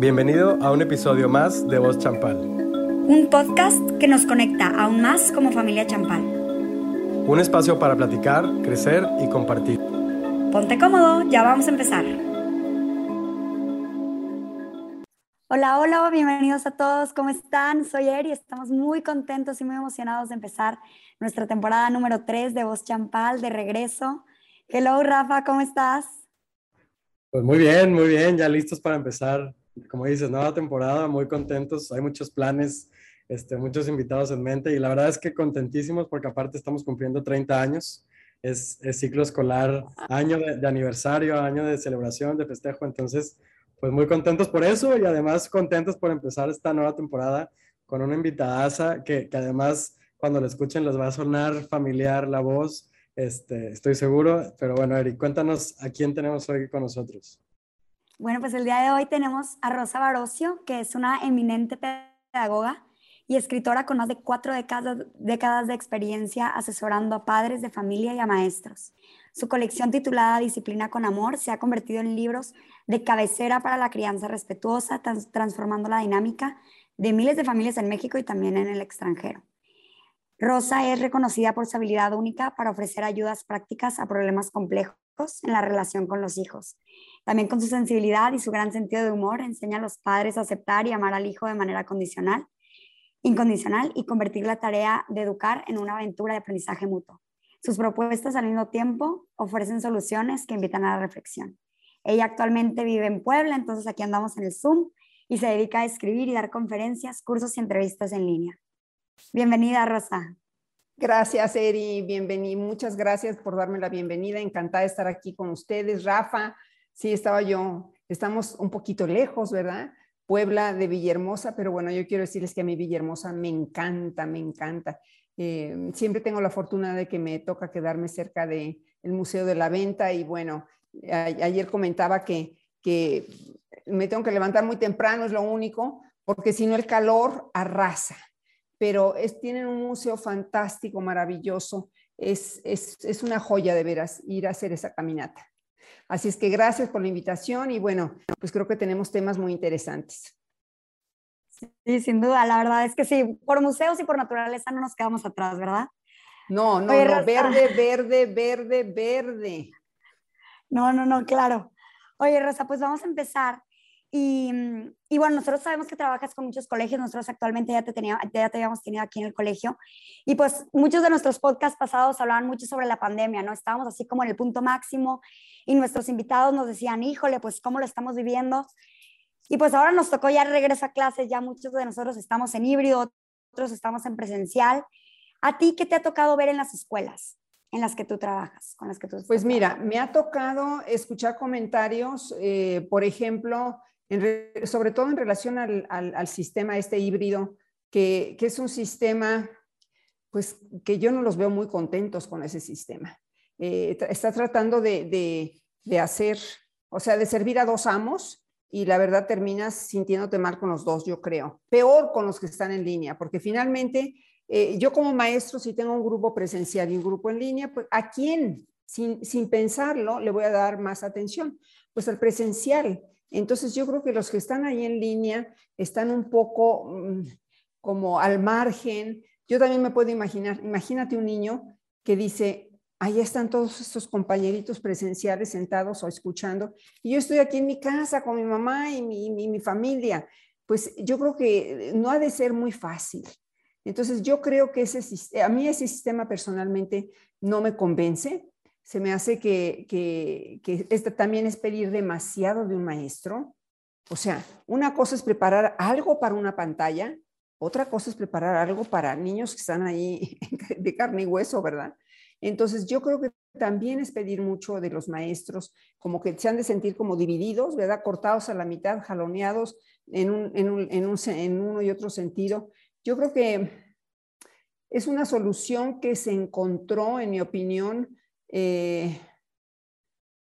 Bienvenido a un episodio más de Voz Champal. Un podcast que nos conecta aún más como familia Champal. Un espacio para platicar, crecer y compartir. Ponte cómodo, ya vamos a empezar. Hola, hola, bienvenidos a todos, ¿cómo están? Soy Eri, estamos muy contentos y muy emocionados de empezar nuestra temporada número 3 de Voz Champal, de regreso. Hello, Rafa, ¿cómo estás? Pues muy bien, muy bien, ya listos para empezar como dices, nueva temporada, muy contentos, hay muchos planes, este, muchos invitados en mente y la verdad es que contentísimos porque aparte estamos cumpliendo 30 años, es, ciclo escolar, año de, aniversario, año de celebración, de festejo, entonces pues muy contentos por eso y además contentos por empezar esta nueva temporada con una invitada que, que además cuando la escuchen les va a sonar familiar la voz, este, estoy seguro, pero bueno, Eric, cuéntanos a quién tenemos hoy con nosotros. Bueno, pues el día de hoy tenemos a Rosa Barocio, que es una eminente pedagoga y escritora con más de cuatro décadas, de experiencia asesorando a padres de familia y a maestros. Su colección titulada Disciplina con Amor se ha convertido en libros de cabecera para la crianza respetuosa, transformando la dinámica de miles de familias en México y también en el extranjero. Rosa es reconocida por su habilidad única para ofrecer ayudas prácticas a problemas complejos en la relación con los hijos. También con su sensibilidad y su gran sentido de humor enseña a los padres a aceptar y amar al hijo de manera condicional, incondicional y convertir la tarea de educar en una aventura de aprendizaje mutuo. Sus propuestas al mismo tiempo ofrecen soluciones que invitan a la reflexión. Ella actualmente vive en Puebla, entonces aquí andamos en el Zoom y se dedica a escribir y dar conferencias, cursos y entrevistas en línea. Bienvenida, Rosa. Gracias, Eri. Bienvenida. Muchas gracias por darme la bienvenida. Encantada de estar aquí con ustedes. Rafa, sí, estaba yo. Estamos un poquito lejos, ¿verdad? Puebla de Villahermosa, pero bueno, yo quiero decirles que a mi Villahermosa me encanta, me encanta. Eh, siempre tengo la fortuna de que me toca quedarme cerca del Museo de la Venta y bueno, ayer comentaba que, que me tengo que levantar muy temprano, es lo único, porque si no el calor arrasa pero es, tienen un museo fantástico, maravilloso. Es, es, es, una joya de veras ir a hacer esa caminata. Así es que gracias por la invitación y bueno, pues creo que tenemos temas muy interesantes. Sí, sin duda, la verdad es que sí, por museos y por naturaleza no nos quedamos atrás, ¿verdad? No, no, no, verde, verde, verde, verde. No, no, no, claro. Oye, Rosa, pues vamos a empezar y, y, bueno, nosotros sabemos que trabajas con muchos colegios, nosotros actualmente ya te, tenía, ya te habíamos tenido aquí en el colegio y pues muchos de nuestros podcasts pasados hablaban mucho sobre la pandemia, ¿no? Estábamos así como en el punto máximo y nuestros invitados nos decían, híjole, pues cómo lo estamos viviendo. Y pues ahora nos tocó ya regreso a clases, ya muchos de nosotros estamos en híbrido, otros estamos en presencial. ¿A ti qué te ha tocado ver en las escuelas? en las que tú trabajas, con las que tú Pues mira, me ha tocado escuchar comentarios, eh, por ejemplo, sobre todo en relación al, sistema este híbrido, que, es un sistema, pues que yo no los veo muy contentos con ese sistema. Eh, está tratando de, hacer, o sea, de servir a dos amos y la verdad terminas sintiéndote mal con los dos, yo creo. Peor con los que están en línea, porque finalmente eh, yo como maestro, si tengo un grupo presencial y un grupo en línea, pues ¿a quién, sin, sin pensarlo, le voy a dar más atención? Pues al presencial entonces yo creo que los que están ahí en línea están un poco mm, como al margen. Yo también me puedo imaginar, imagínate un niño que dice, ahí están todos estos compañeritos presenciales sentados o escuchando, y yo estoy aquí en mi casa con mi mamá y mi, mi familia. Pues yo creo que no ha de ser muy fácil. Entonces yo creo que ese, a mí ese sistema personalmente no me convence se me hace que, que, que también es pedir demasiado de un maestro. O sea, una cosa es preparar algo para una pantalla, otra cosa es preparar algo para niños que están ahí de carne y hueso, ¿verdad? Entonces, yo creo que también es pedir mucho de los maestros, como que se han de sentir como divididos, ¿verdad? Cortados a la mitad, jaloneados en, un, en, un, en, un, en uno y otro sentido. Yo creo que es una solución que se encontró, en mi opinión, eh,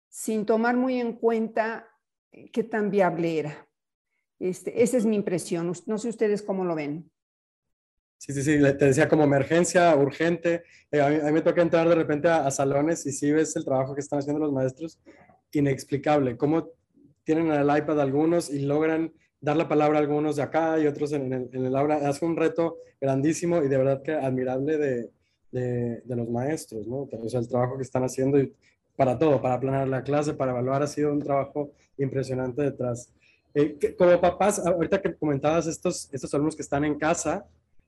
sin tomar muy en cuenta eh, qué tan viable era. Este, esa es mi impresión. No sé ustedes cómo lo ven. Sí, sí, sí, te decía como emergencia, urgente. Eh, a, mí, me toca entrar de repente a, salones y si ves el trabajo que están haciendo los maestros, inexplicable. Cómo tienen el iPad algunos y logran dar la palabra a algunos de acá y otros en el, en aula. Es un reto grandísimo y de verdad que admirable de, de, los maestros, ¿no? El trabajo que están haciendo para todo, para planear la clase, para evaluar, ha sido un trabajo impresionante detrás. Eh, como papás, ahorita que comentabas estos, estos alumnos que están en casa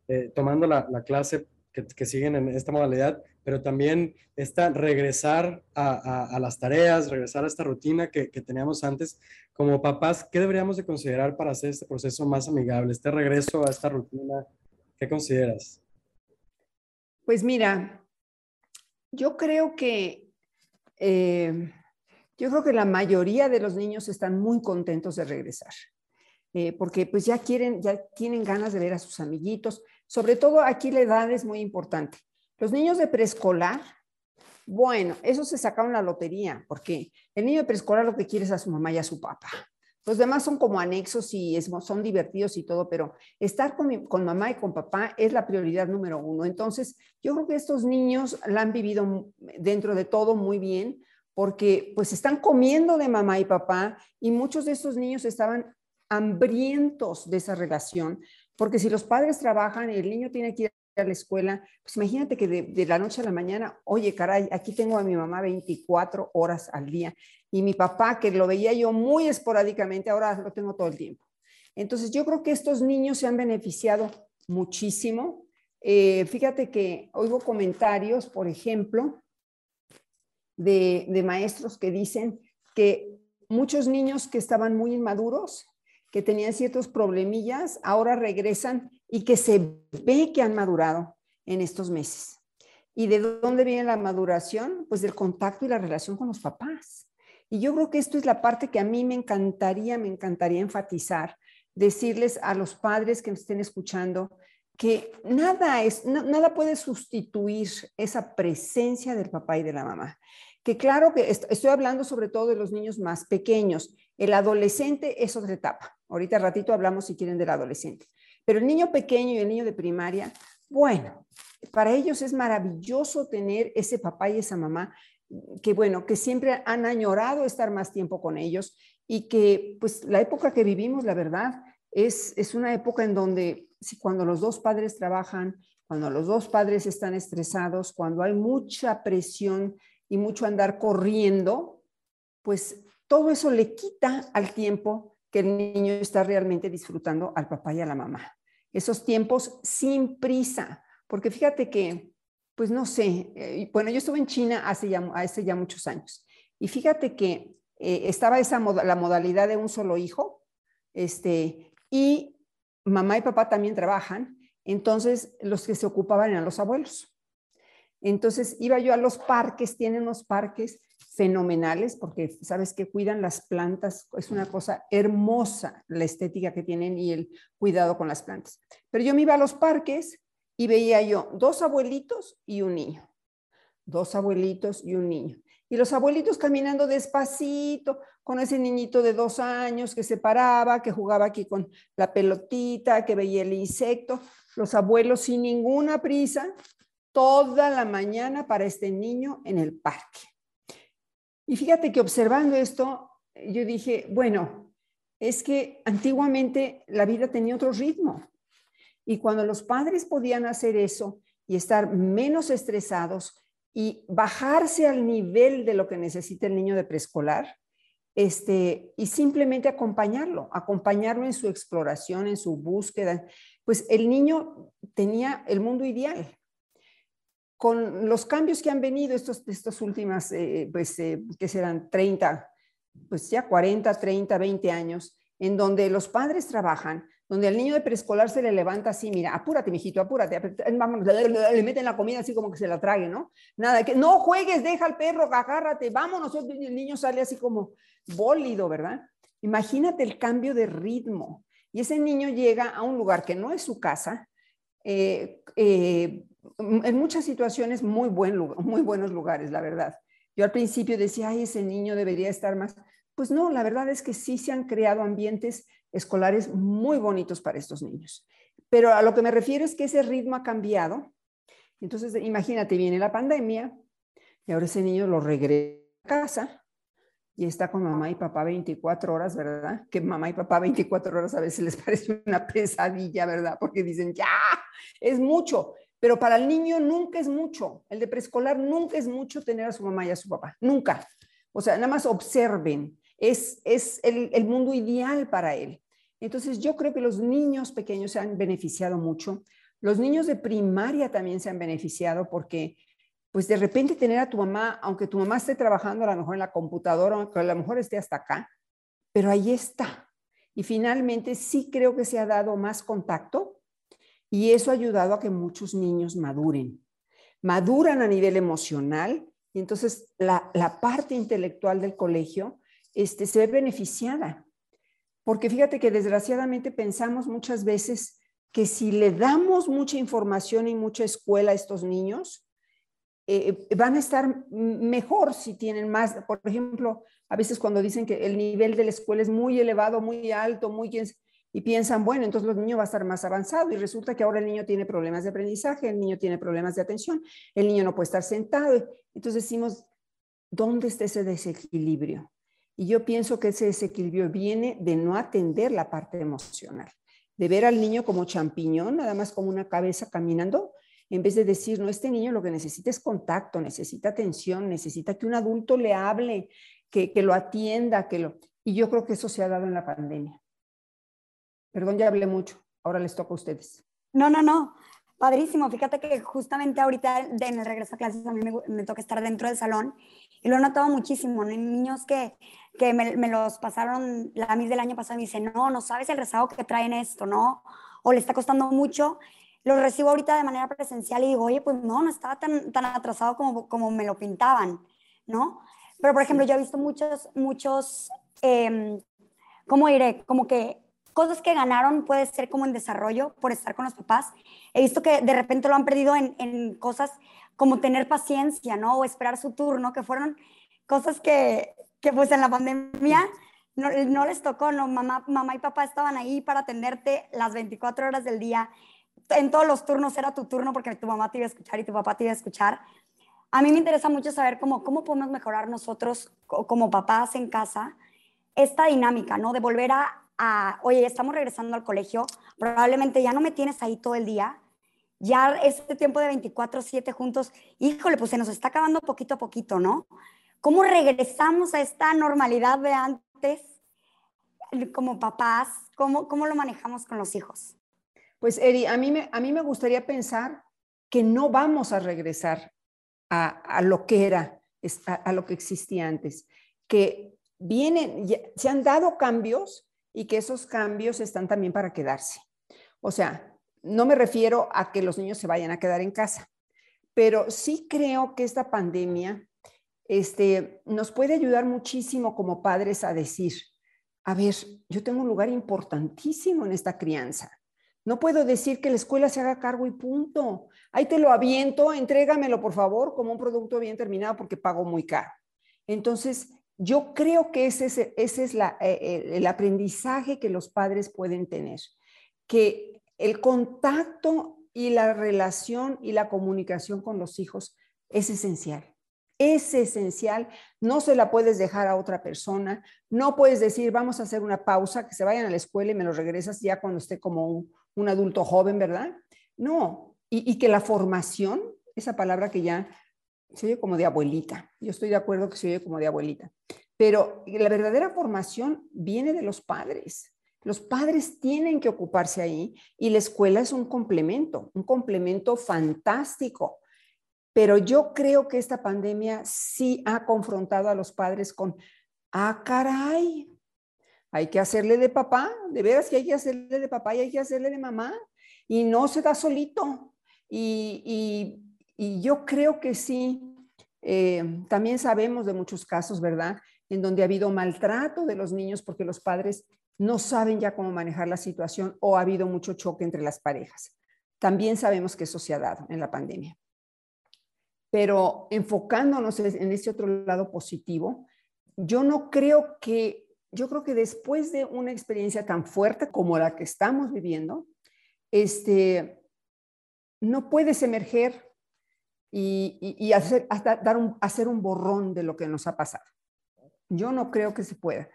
eh, tomando la, la clase que, que, siguen en esta modalidad, pero también esta regresar a, a, a las tareas, regresar a esta rutina que, que, teníamos antes. Como papás, ¿qué deberíamos de considerar para hacer este proceso más amigable, este regreso a esta rutina? ¿Qué consideras? Pues mira, yo creo que eh, yo creo que la mayoría de los niños están muy contentos de regresar, eh, porque pues ya quieren, ya tienen ganas de ver a sus amiguitos. Sobre todo aquí la edad es muy importante. Los niños de preescolar, bueno, eso se sacaron la lotería, porque el niño de preescolar lo que quiere es a su mamá y a su papá. Los demás son como anexos y es, son divertidos y todo, pero estar con, mamá y con papá es la prioridad número uno. Entonces, yo creo que estos niños la han vivido dentro de todo muy bien, porque pues están comiendo de mamá y papá y muchos de estos niños estaban hambrientos de esa relación, porque si los padres trabajan y el niño tiene que ir a la escuela, pues imagínate que de, de, la noche a la mañana, oye, caray, aquí tengo a mi mamá 24 horas al día y mi papá, que lo veía yo muy esporádicamente, ahora lo tengo todo el tiempo. Entonces, yo creo que estos niños se han beneficiado muchísimo. Eh, fíjate que oigo comentarios, por ejemplo, de, de maestros que dicen que muchos niños que estaban muy inmaduros, que tenían ciertos problemillas, ahora regresan y que se ve que han madurado en estos meses. ¿Y de dónde viene la maduración? Pues del contacto y la relación con los papás. Y yo creo que esto es la parte que a mí me encantaría, me encantaría enfatizar, decirles a los padres que me estén escuchando que nada es, nada puede sustituir esa presencia del papá y de la mamá. Que claro que est estoy hablando sobre todo de los niños más pequeños. El adolescente es otra etapa. Ahorita ratito hablamos si quieren del adolescente. Pero el niño pequeño y el niño de primaria, bueno, para ellos es maravilloso tener ese papá y esa mamá que bueno, que siempre han añorado estar más tiempo con ellos y que pues la época que vivimos, la verdad, es, es una época en donde si cuando los dos padres trabajan, cuando los dos padres están estresados, cuando hay mucha presión y mucho andar corriendo, pues todo eso le quita al tiempo que el niño está realmente disfrutando al papá y a la mamá. Esos tiempos sin prisa, porque fíjate que pues no sé, eh, bueno, yo estuve en China hace ya, muchos años y fíjate que eh, estaba esa la modalidad de un solo hijo, este, y mamá y papá también trabajan, entonces los que se ocupaban eran los abuelos. Entonces iba yo a los parques, tienen unos parques fenomenales porque sabes que cuidan las plantas, es una cosa hermosa la estética que tienen y el cuidado con las plantas. Pero yo me iba a los parques y veía yo dos abuelitos y un niño, dos abuelitos y un niño. Y los abuelitos caminando despacito con ese niñito de dos años que se paraba, que jugaba aquí con la pelotita, que veía el insecto. Los abuelos sin ninguna prisa, toda la mañana para este niño en el parque. Y fíjate que observando esto, yo dije, bueno, es que antiguamente la vida tenía otro ritmo. Y cuando los padres podían hacer eso y estar menos estresados y bajarse al nivel de lo que necesita el niño de preescolar, este, y simplemente acompañarlo, acompañarlo en su exploración, en su búsqueda, pues el niño tenía el mundo ideal. Con los cambios que han venido estos, estas últimas, eh, pues, eh, que serán 30, pues ya 40, 30, 20 años, en donde los padres trabajan, donde al niño de preescolar se le levanta así, mira, apúrate, mijito, apúrate, vamos, le meten la comida así como que se la trague, ¿no? Nada, que no juegues, deja al perro, agárrate, vámonos, el niño sale así como bólido, ¿verdad? Imagínate el cambio de ritmo. Y ese niño llega a un lugar que no es su casa, eh, eh, en muchas situaciones muy, buen muy buenos lugares, la verdad. Yo al principio decía, ay, ese niño debería estar más. Pues no, la verdad es que sí se han creado ambientes escolares muy bonitos para estos niños. Pero a lo que me refiero es que ese ritmo ha cambiado. Entonces, imagínate, viene la pandemia y ahora ese niño lo regresa a casa y está con mamá y papá 24 horas, ¿verdad? Que mamá y papá 24 horas a veces les parece una pesadilla, ¿verdad? Porque dicen, ya, es mucho. Pero para el niño nunca es mucho. El de preescolar nunca es mucho tener a su mamá y a su papá. Nunca. O sea, nada más observen. Es, es el, el mundo ideal para él. Entonces, yo creo que los niños pequeños se han beneficiado mucho. Los niños de primaria también se han beneficiado porque pues de repente tener a tu mamá, aunque tu mamá esté trabajando a lo mejor en la computadora, aunque a lo mejor esté hasta acá, pero ahí está. Y finalmente sí creo que se ha dado más contacto y eso ha ayudado a que muchos niños maduren. Maduran a nivel emocional y entonces la, parte intelectual del colegio este, se ve beneficiada. Porque fíjate que desgraciadamente pensamos muchas veces que si le damos mucha información y mucha escuela a estos niños, eh, van a estar mejor si tienen más, por ejemplo, a veces cuando dicen que el nivel de la escuela es muy elevado, muy alto, muy y piensan, bueno, entonces los niños va a estar más avanzado y resulta que ahora el niño tiene problemas de aprendizaje, el niño tiene problemas de atención, el niño no puede estar sentado. Entonces decimos, ¿dónde está ese desequilibrio? Y yo pienso que ese desequilibrio viene de no atender la parte emocional, de ver al niño como champiñón, nada más como una cabeza caminando, en vez de decir, no, este niño lo que necesita es contacto, necesita atención, necesita que un adulto le hable, que, lo atienda, que lo... Y yo creo que eso se ha dado en la pandemia. Perdón, ya hablé mucho. Ahora les toca a ustedes. No, no, no. Padrísimo. Fíjate que justamente ahorita en el regreso a clases a mí me, toca estar dentro del salón y lo he notado muchísimo. ¿no? Niños que, que me, me, los pasaron la mis del año pasado y me dicen, no, no sabes el rezago que traen esto, ¿no? O le está costando mucho lo recibo ahorita de manera presencial y digo, oye, pues no, no estaba tan, tan atrasado como, como me lo pintaban, ¿no? Pero, por ejemplo, yo he visto muchos, muchos, eh, ¿cómo diré? Como que cosas que ganaron puede ser como en desarrollo por estar con los papás. He visto que de repente lo han perdido en, en cosas como tener paciencia, ¿no? O esperar su turno, que fueron cosas que, que pues en la pandemia no, no les tocó, ¿no? Mamá, mamá y papá estaban ahí para atenderte las 24 horas del día en todos los turnos era tu turno porque tu mamá te iba a escuchar y tu papá te iba a escuchar. A mí me interesa mucho saber cómo, cómo podemos mejorar nosotros como papás en casa esta dinámica, ¿no? De volver a, a, oye, estamos regresando al colegio, probablemente ya no me tienes ahí todo el día, ya este tiempo de 24/7 juntos, híjole, pues se nos está acabando poquito a poquito, ¿no? ¿Cómo regresamos a esta normalidad de antes como papás? ¿Cómo, cómo lo manejamos con los hijos? Pues Eri, a mí me, a mí me gustaría pensar que no vamos a regresar a, lo que era, a, lo que existía antes, que vienen, se han dado cambios y que esos cambios están también para quedarse. O sea, no me refiero a que los niños se vayan a quedar en casa, pero sí creo que esta pandemia este, nos puede ayudar muchísimo como padres a decir, a ver, yo tengo un lugar importantísimo en esta crianza. No puedo decir que la escuela se haga cargo y punto. Ahí te lo aviento, entrégamelo por favor como un producto bien terminado porque pago muy caro. Entonces, yo creo que ese es, ese es eh, eh, el aprendizaje que los padres pueden tener, que el contacto y la relación y la comunicación con los hijos es esencial. Es esencial, no se la puedes dejar a otra persona, no puedes decir, vamos a hacer una pausa, que se vayan a la escuela y me lo regresas ya cuando esté como un, adulto joven, ¿verdad? No, y, que la formación, esa palabra que ya se oye como de abuelita, yo estoy de acuerdo que se oye como de abuelita, pero la verdadera formación viene de los padres. Los padres tienen que ocuparse ahí y la escuela es un complemento, un complemento fantástico. Pero yo creo que esta pandemia sí ha confrontado a los padres con, ah, caray, hay que hacerle de papá, de veras que hay que hacerle de papá y hay que hacerle de mamá. Y no se da solito. Y, yo creo que sí, eh, también sabemos de muchos casos, ¿verdad? En donde ha habido maltrato de los niños porque los padres no saben ya cómo manejar la situación o ha habido mucho choque entre las parejas. También sabemos que eso se ha dado en la pandemia. Pero enfocándonos en ese otro lado positivo, yo no creo que yo creo que después de una experiencia tan fuerte como la que estamos viviendo, este, no puedes emerger y, hacer, hasta dar un, hacer un borrón de lo que nos ha pasado. Yo no creo que se pueda.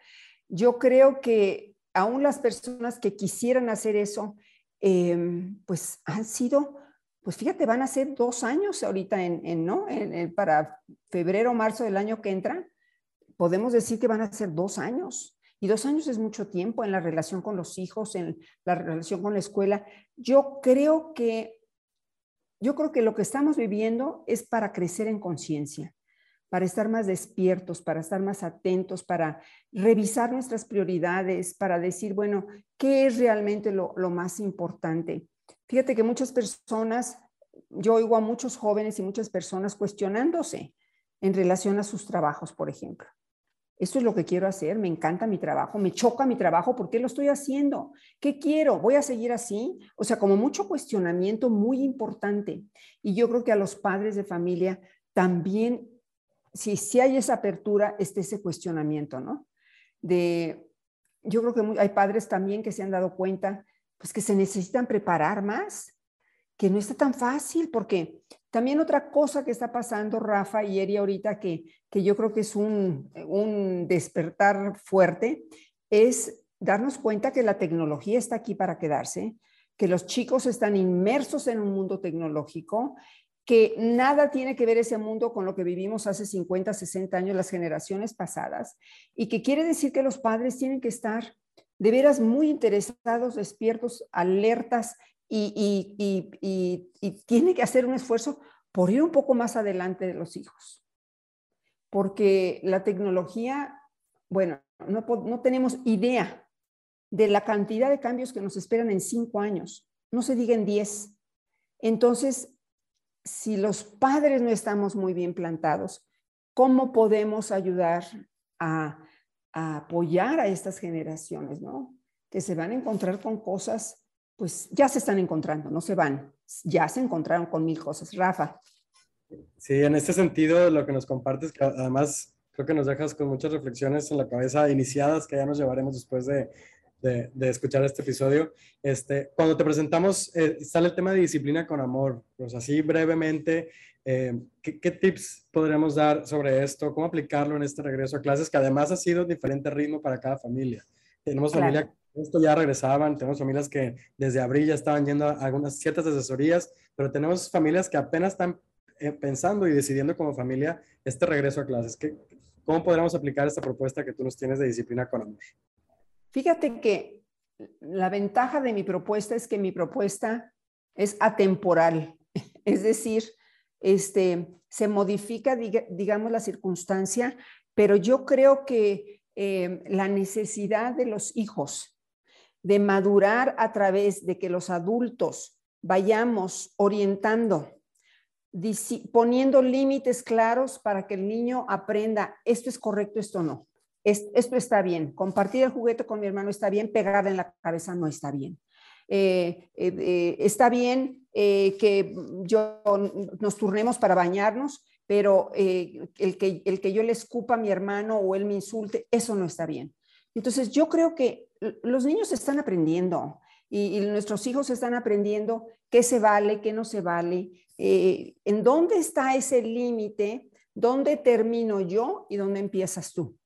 Yo creo que aún las personas que quisieran hacer eso, em, pues han sido, pues fíjate, van a ser dos años ahorita en, ¿no? para febrero o marzo del año que entra, podemos decir que van a ser dos años. Y dos años es mucho tiempo en la relación con los hijos, en la relación con la escuela. Yo creo que, yo creo que lo que estamos viviendo es para crecer en conciencia para estar más despiertos, para estar más atentos, para revisar nuestras prioridades, para decir, bueno, ¿qué es realmente lo, más importante? Fíjate que muchas personas, yo oigo a muchos jóvenes y muchas personas cuestionándose en relación a sus trabajos, por ejemplo. Esto es lo que quiero hacer, me encanta mi trabajo, me choca mi trabajo, ¿por qué lo estoy haciendo? ¿Qué quiero? ¿Voy a seguir así? O sea, como mucho cuestionamiento muy importante. Y yo creo que a los padres de familia también si, si hay esa apertura, este ese cuestionamiento, ¿no? De, yo creo que hay padres también que se han dado cuenta, pues que se necesitan preparar más, que no está tan fácil, porque también otra cosa que está pasando, Rafa y Eri, ahorita, que, que yo creo que es un, un despertar fuerte, es darnos cuenta que la tecnología está aquí para quedarse, que los chicos están inmersos en un mundo tecnológico que nada tiene que ver ese mundo con lo que vivimos hace 50, 60 años, las generaciones pasadas, y que quiere decir que los padres tienen que estar de veras muy interesados, despiertos, alertas, y, tiene que hacer un esfuerzo por ir un poco más adelante de los hijos. Porque la tecnología, bueno, no, no tenemos idea de la cantidad de cambios que nos esperan en cinco años, no se diga en diez. Entonces, si los padres no estamos muy bien plantados, ¿cómo podemos ayudar a, apoyar a estas generaciones, ¿no? Que se van a encontrar con cosas, pues ya se están encontrando, no se van, ya se encontraron con mil cosas. Rafa. Sí, en este sentido, lo que nos compartes, además creo que nos dejas con muchas reflexiones en la cabeza iniciadas que ya nos llevaremos después de, de, escuchar este episodio. Este, cuando te presentamos, eh, sale el tema de disciplina con amor. Pues así brevemente, eh, ¿qué, tips podríamos dar sobre esto? ¿Cómo aplicarlo en este regreso a clases? Que además ha sido diferente ritmo para cada familia. Tenemos familias que esto ya regresaban, tenemos familias que desde abril ya estaban yendo a algunas ciertas asesorías, pero tenemos familias que apenas están eh, pensando y decidiendo como familia este regreso a clases. ¿Qué, ¿Cómo podríamos aplicar esta propuesta que tú nos tienes de disciplina con amor? Fíjate que la ventaja de mi propuesta es que mi propuesta es atemporal, es decir, este, se modifica, digamos, la circunstancia, pero yo creo que eh, la necesidad de los hijos de madurar a través de que los adultos vayamos orientando, poniendo límites claros para que el niño aprenda esto es correcto, esto no esto está bien, compartir el juguete con mi hermano está bien, pegar en la cabeza no está bien. Eh, eh, eh, está bien que yo nos turnemos para bañarnos, pero el, que, el que yo le escupa a mi hermano o él me insulte, eso no está bien. Entonces yo creo que los niños están aprendiendo y nuestros hijos están aprendiendo qué se vale, qué no se vale, en dónde está ese límite, dónde termino yo y dónde empiezas tú.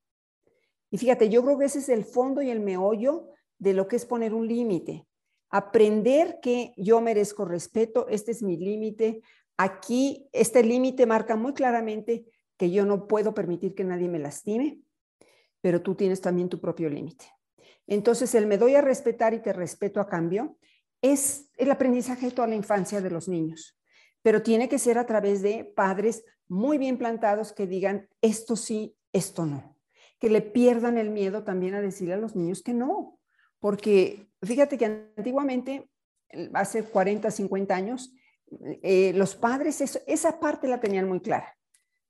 Y fíjate, yo creo que ese es el fondo y el meollo de lo que es poner un límite. Aprender que yo merezco respeto, este es mi límite. Aquí, este límite marca muy claramente que yo no puedo permitir que nadie me lastime, pero tú tienes también tu propio límite. Entonces, el me doy a respetar y te respeto a cambio es el aprendizaje de toda la infancia de los niños, pero tiene que ser a través de padres muy bien plantados que digan esto sí, esto no que le pierdan el miedo también a decirle a los niños que no, porque fíjate que antiguamente, hace 40, 50 años, eh, los padres esa parte la tenían muy clara.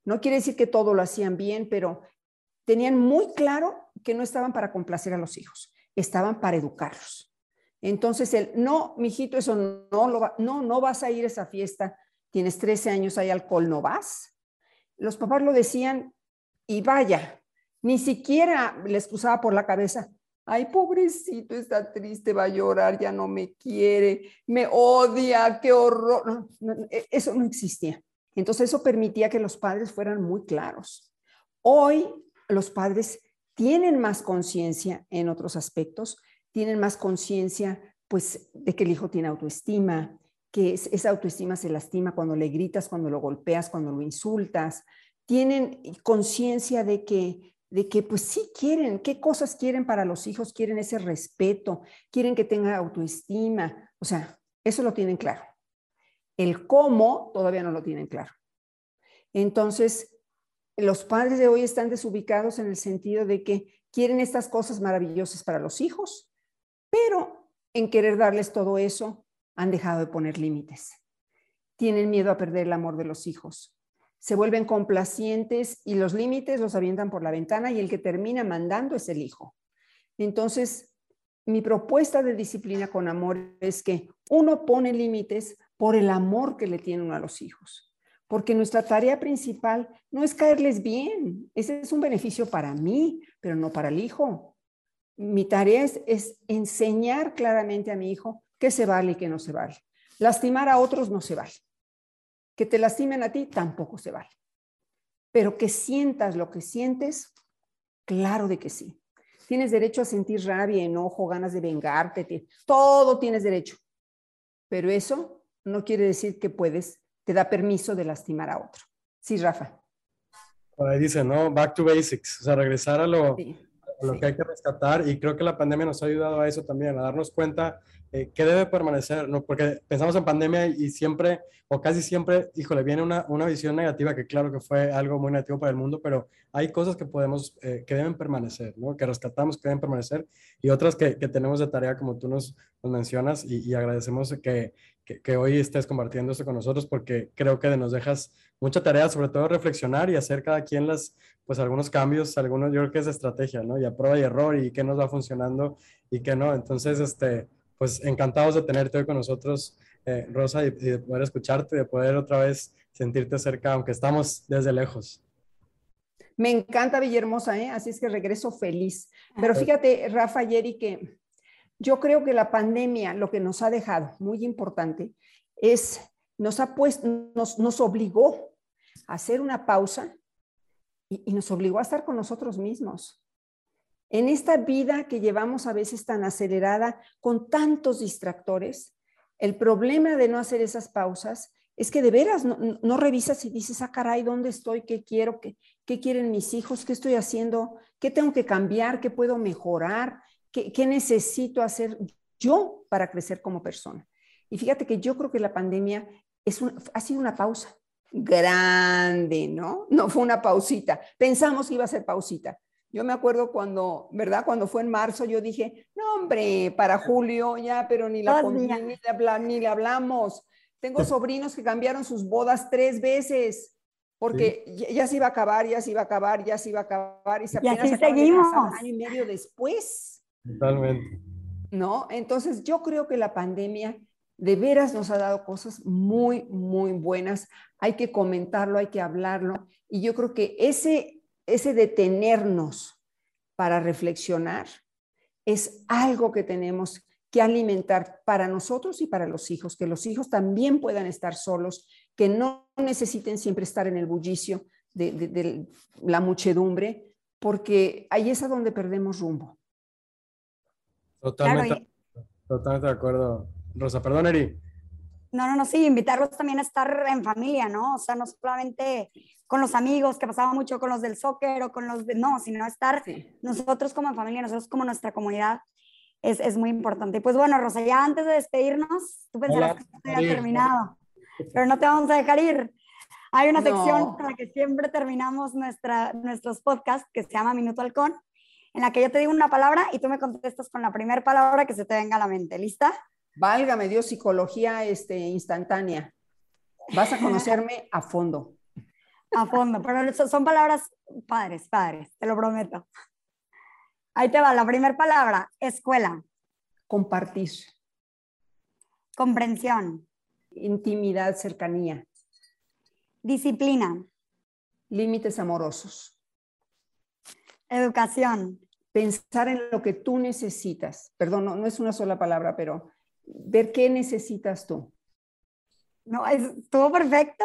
No quiere decir que todo lo hacían bien, pero tenían muy claro que no estaban para complacer a los hijos, estaban para educarlos. Entonces, el no, mijito, eso no, lo no, no vas a ir a esa fiesta, tienes 13 años, hay alcohol, no vas. Los papás lo decían y vaya, ni siquiera les cruzaba por la cabeza, ay, pobrecito, está triste, va a llorar, ya no me quiere, me odia, qué horror. E, eso no existía. Entonces eso permitía que los padres fueran muy claros. Hoy los padres tienen más conciencia en otros aspectos, tienen más conciencia pues de que el hijo tiene autoestima, que esa autoestima se lastima cuando le gritas, cuando lo golpeas, cuando lo insultas. Tienen conciencia de que, de que pues sí quieren, qué cosas quieren para los hijos, quieren ese respeto, quieren que tenga autoestima. O sea, eso lo tienen claro. El cómo todavía no lo tienen claro. Entonces, los padres de hoy están desubicados en el sentido de que quieren estas cosas maravillosas para los hijos, pero en querer darles todo eso han dejado de poner límites. Tienen miedo a perder el amor de los hijos. Se vuelven complacientes y los límites los avientan por la ventana y el que termina mandando es el hijo. Entonces, mi propuesta de disciplina con amor es que uno pone límites por el amor que le tiene uno a los hijos. Porque nuestra tarea principal no es caerles bien. Ese es un beneficio para mí, pero no para el hijo. Mi tarea es, enseñar claramente a mi hijo qué se vale y qué no se vale. Lastimar a otros no se vale. Que te lastimen a ti tampoco se vale. Pero que sientas lo que sientes, claro de que sí. Tienes derecho a sentir rabia, enojo, ganas de vengarte, todo tienes derecho. Pero eso no quiere decir que puedes, te da permiso de lastimar a otro. Sí, Rafa. ahí dice, ¿no? Back to basics, o sea, regresar a lo, lo que hay que rescatar y creo que la pandemia nos ha ayudado a eso también, a darnos cuenta eh, qué debe permanecer, ¿no? Porque pensamos en pandemia y siempre, o casi siempre, híjole, viene una, una visión negativa, que claro que fue algo muy negativo para el mundo, pero hay cosas que podemos, eh, que deben permanecer, ¿no? Que rescatamos, que deben permanecer, y otras que, que tenemos de tarea, como tú nos, nos mencionas, y, y agradecemos que, que, que, hoy estés compartiendo esto con nosotros, porque creo que nos dejas mucha tarea, sobre todo reflexionar y hacer cada quien las, pues algunos cambios, algunos, yo creo que es estrategia, ¿no? Y a prueba y error, y qué nos va funcionando y qué no. Entonces, este pues encantados de tenerte hoy con nosotros, eh, Rosa, y, de poder escucharte, de poder otra vez sentirte cerca, aunque estamos desde lejos. Me encanta Villahermosa, ¿eh? así es que regreso feliz. Pero fíjate, Rafa y que yo creo que la pandemia lo que nos ha dejado, muy importante, es, nos ha puesto, nos, nos obligó a hacer una pausa y, nos obligó a estar con nosotros mismos. En esta vida que llevamos a veces tan acelerada, con tantos distractores, el problema de no hacer esas pausas es que de veras no, revisas y dices, ah, caray, ¿dónde estoy? ¿Qué quiero? ¿Qué, ¿Qué, quieren mis hijos? ¿Qué estoy haciendo? ¿Qué tengo que cambiar? ¿Qué puedo mejorar? ¿Qué, qué necesito hacer yo para crecer como persona? Y fíjate que yo creo que la pandemia es ha sido una pausa grande, ¿no? No fue una pausita. Pensamos que iba a ser pausita, yo me acuerdo cuando, ¿verdad? Cuando fue en marzo, yo dije, no, hombre, para julio ya, pero ni la, ni, ni, le hablamos. Tengo sobrinos que cambiaron sus bodas tres veces porque ya, se iba a acabar, ya se iba a acabar, ya se iba a acabar y se apenas y seguimos. un año y medio después. Totalmente. ¿No? Entonces yo creo que la pandemia de veras nos ha dado cosas muy, muy buenas. Hay que comentarlo, hay que hablarlo. Y yo creo que ese ese detenernos para reflexionar es algo que tenemos que alimentar para nosotros y para los hijos, que los hijos también puedan estar solos, que no necesiten siempre estar en el bullicio de, la muchedumbre, porque ahí es a donde perdemos rumbo. Totalmente, totalmente de acuerdo. Rosa, perdón, Eri. No, no, no, sí, invitarlos también a estar en familia, ¿no? O sea, no solamente con los amigos, que pasaba mucho con los del soccer o con los de, no, sino estar nosotros como familia, nosotros como nuestra comunidad, es, es, muy importante. Pues bueno, Rosa, ya antes de despedirnos, tú pensarás que esto ya terminado, pero no te vamos a dejar ir. Hay una sección con la que siempre terminamos nuestra, nuestros podcasts que se llama Minuto Halcón, en la que yo te digo una palabra y tú me contestas con la primera palabra que se te venga a la mente. ¿Lista? Válgame Dios, psicología este, instantánea. Vas a conocerme a fondo. A fondo, pero son palabras padres, padres, te lo prometo. Ahí te va, la primera palabra, escuela. Compartir. Comprensión. Intimidad, cercanía. Disciplina. Límites amorosos. Educación. Pensar en lo que tú necesitas. Perdón, no es una sola palabra, pero ver qué necesitas tú. No, estuvo perfecto.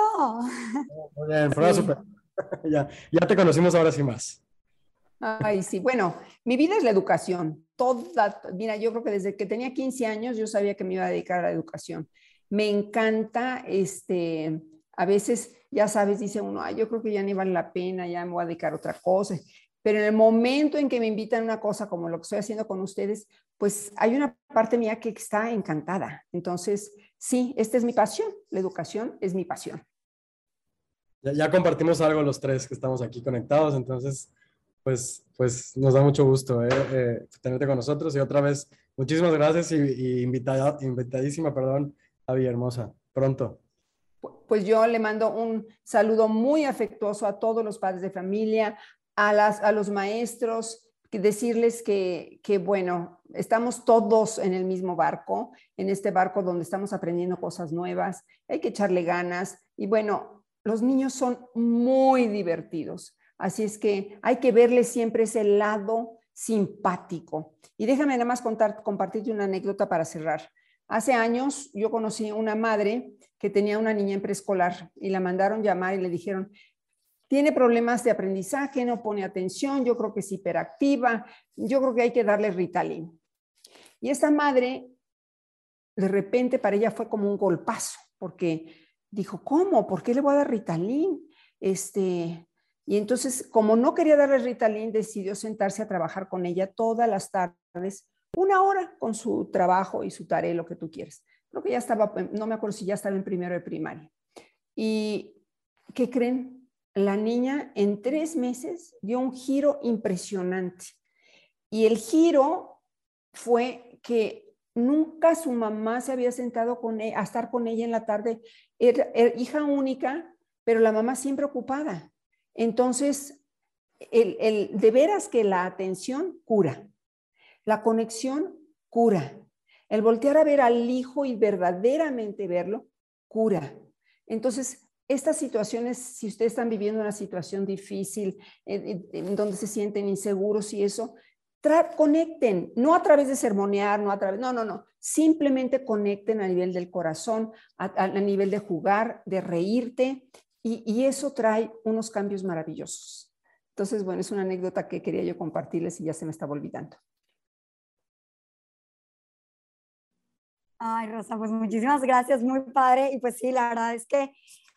Muy bien, ya, ya te conocimos ahora sí más. Ay, sí, bueno, mi vida es la educación. Toda, mira, yo creo que desde que tenía 15 años yo sabía que me iba a dedicar a la educación. Me encanta, este, a veces, ya sabes, dice uno, ay, yo creo que ya ni vale la pena, ya me voy a dedicar a otra cosa. Pero en el momento en que me invitan a una cosa como lo que estoy haciendo con ustedes, pues hay una parte mía que está encantada. Entonces, sí, esta es mi pasión, la educación es mi pasión. Ya, compartimos algo los tres que estamos aquí conectados, entonces, pues, pues nos da mucho gusto eh, eh, tenerte con nosotros y otra vez, muchísimas gracias y, invitada, invitadísima, perdón, a Villahermosa. Pronto. Pues yo le mando un saludo muy afectuoso a todos los padres de familia, a, las, a los maestros, decirles que, que, bueno, estamos todos en el mismo barco, en este barco donde estamos aprendiendo cosas nuevas, hay que echarle ganas y bueno, los niños son muy divertidos, así es que hay que verles siempre ese lado simpático. Y déjame nada más contar, compartirte una anécdota para cerrar. Hace años yo conocí una madre que tenía una niña en preescolar y la mandaron llamar y le dijeron, tiene problemas de aprendizaje, no pone atención, yo creo que es hiperactiva, yo creo que hay que darle Ritalin. Y esta madre, de repente para ella fue como un golpazo, porque dijo, ¿cómo? ¿Por qué le voy a dar Ritalin? Este, y entonces, como no quería darle Ritalin, decidió sentarse a trabajar con ella todas las tardes, una hora con su trabajo y su tarea, lo que tú quieres. Creo que ya estaba, no me acuerdo si ya estaba en primero de primaria. ¿Y qué creen? La niña en tres meses dio un giro impresionante. Y el giro fue que nunca su mamá se había sentado con e, a estar con ella en la tarde. Era, hija única, pero la mamá siempre ocupada. Entonces, el, el, de veras que la atención cura, la conexión cura, el voltear a ver al hijo y verdaderamente verlo cura. Entonces, estas situaciones, si ustedes están viviendo una situación difícil, en, donde se sienten inseguros y eso, conecten, no a través de sermonear, no a través, no, no, no, simplemente conecten a nivel del corazón, a, nivel de jugar, de reírte, y, y, eso trae unos cambios maravillosos. Entonces, bueno, es una anécdota que quería yo compartirles y ya se me estaba olvidando. Ay, Rosa, pues muchísimas gracias, muy padre. Y pues sí, la verdad es que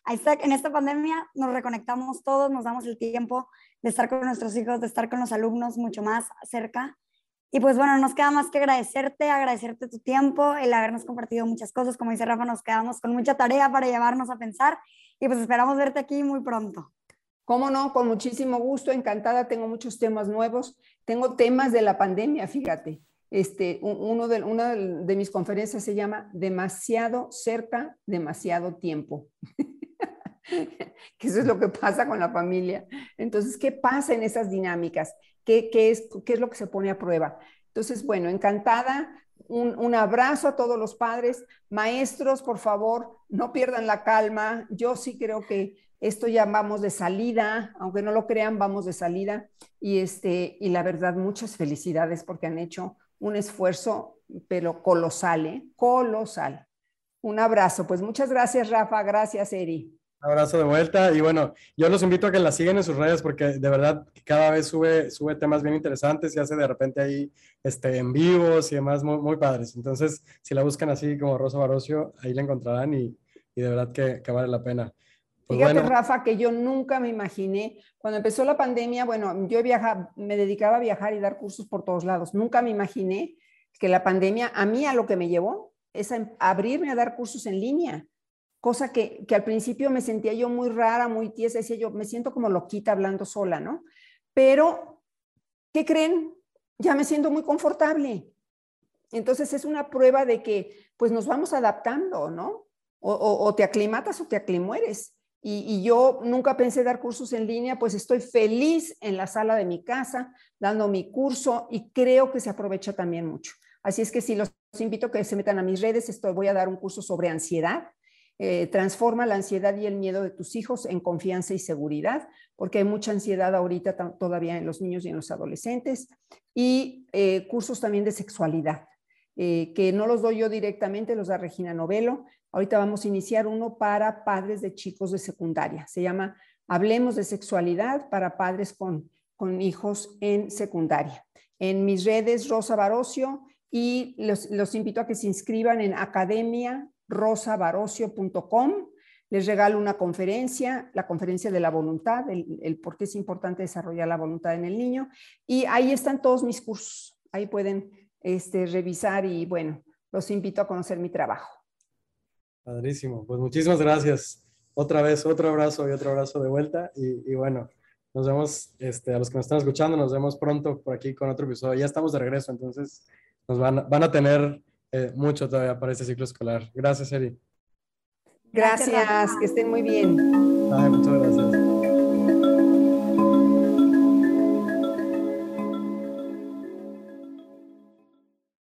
en esta pandemia nos reconectamos todos, nos damos el tiempo de estar con nuestros hijos, de estar con los alumnos mucho más cerca. Y pues bueno, nos queda más que agradecerte, agradecerte tu tiempo, el habernos compartido muchas cosas. Como dice Rafa, nos quedamos con mucha tarea para llevarnos a pensar y pues esperamos verte aquí muy pronto. Cómo no, con muchísimo gusto, encantada. Tengo muchos temas nuevos. Tengo temas de la pandemia, fíjate. Este, uno de, una de mis conferencias se llama Demasiado cerca, demasiado tiempo. que eso es lo que pasa con la familia. Entonces, ¿qué pasa en esas dinámicas? ¿Qué, es, qué es lo que se pone a prueba? Entonces, bueno, encantada. Un, un, abrazo a todos los padres. Maestros, por favor, no pierdan la calma. Yo sí creo que esto ya vamos de salida, aunque no lo crean, vamos de salida. Y, este, y la verdad, muchas felicidades porque han hecho un esfuerzo, pero colosal, ¿eh? colosal. Un abrazo. Pues muchas gracias, Rafa. Gracias, Eri. Un abrazo de vuelta y bueno, yo los invito a que la sigan en sus redes porque de verdad cada vez sube, sube temas bien interesantes y hace de repente ahí este, en vivos y demás muy, muy padres. Entonces, si la buscan así como Rosa Barocio, ahí la encontrarán y, y de verdad que, que, vale la pena. Pues Fíjate, Rafa, que yo nunca me imaginé, cuando empezó la pandemia, bueno, yo viajaba, me dedicaba a viajar y dar cursos por todos lados. Nunca me imaginé que la pandemia, a mí a lo que me llevó, es a abrirme a dar cursos en línea cosa que, al principio me sentía yo muy rara, muy tiesa, decía yo, me siento como loquita hablando sola, ¿no? Pero, ¿qué creen? Ya me siento muy confortable. Entonces es una prueba de que pues nos vamos adaptando, ¿no? O, te aclimatas o te aclimueres. Y, y, yo nunca pensé dar cursos en línea, pues estoy feliz en la sala de mi casa, dando mi curso y creo que se aprovecha también mucho. Así es que si los invito a que se metan a mis redes, estoy, voy a dar un curso sobre ansiedad eh, transforma la ansiedad y el miedo de tus hijos en confianza y seguridad, porque hay mucha ansiedad ahorita todavía en los niños y en los adolescentes, y eh, cursos también de sexualidad, eh, que no los doy yo directamente, los da Regina Novelo. Ahorita vamos a iniciar uno para padres de chicos de secundaria. Se llama Hablemos de sexualidad para padres con con hijos en secundaria. En mis redes, Rosa Barocio, y los, los invito a que se inscriban en academiarosabarocio.com. Les regalo una conferencia, la conferencia de la voluntad, el, el por qué es importante desarrollar la voluntad en el niño. Y ahí están todos mis cursos. Ahí pueden este, revisar y bueno, los invito a conocer mi trabajo. Padrísimo. Pues muchísimas gracias. Otra vez, otro abrazo y otro abrazo de vuelta. Y, y bueno, nos vemos, este, a los que nos están escuchando, nos vemos pronto por aquí con otro episodio. Ya estamos de regreso, entonces nos van, van a tener eh, mucho todavía para este ciclo escolar. Gracias, Eri. Gracias, que estén muy bien. Ay, muchas gracias.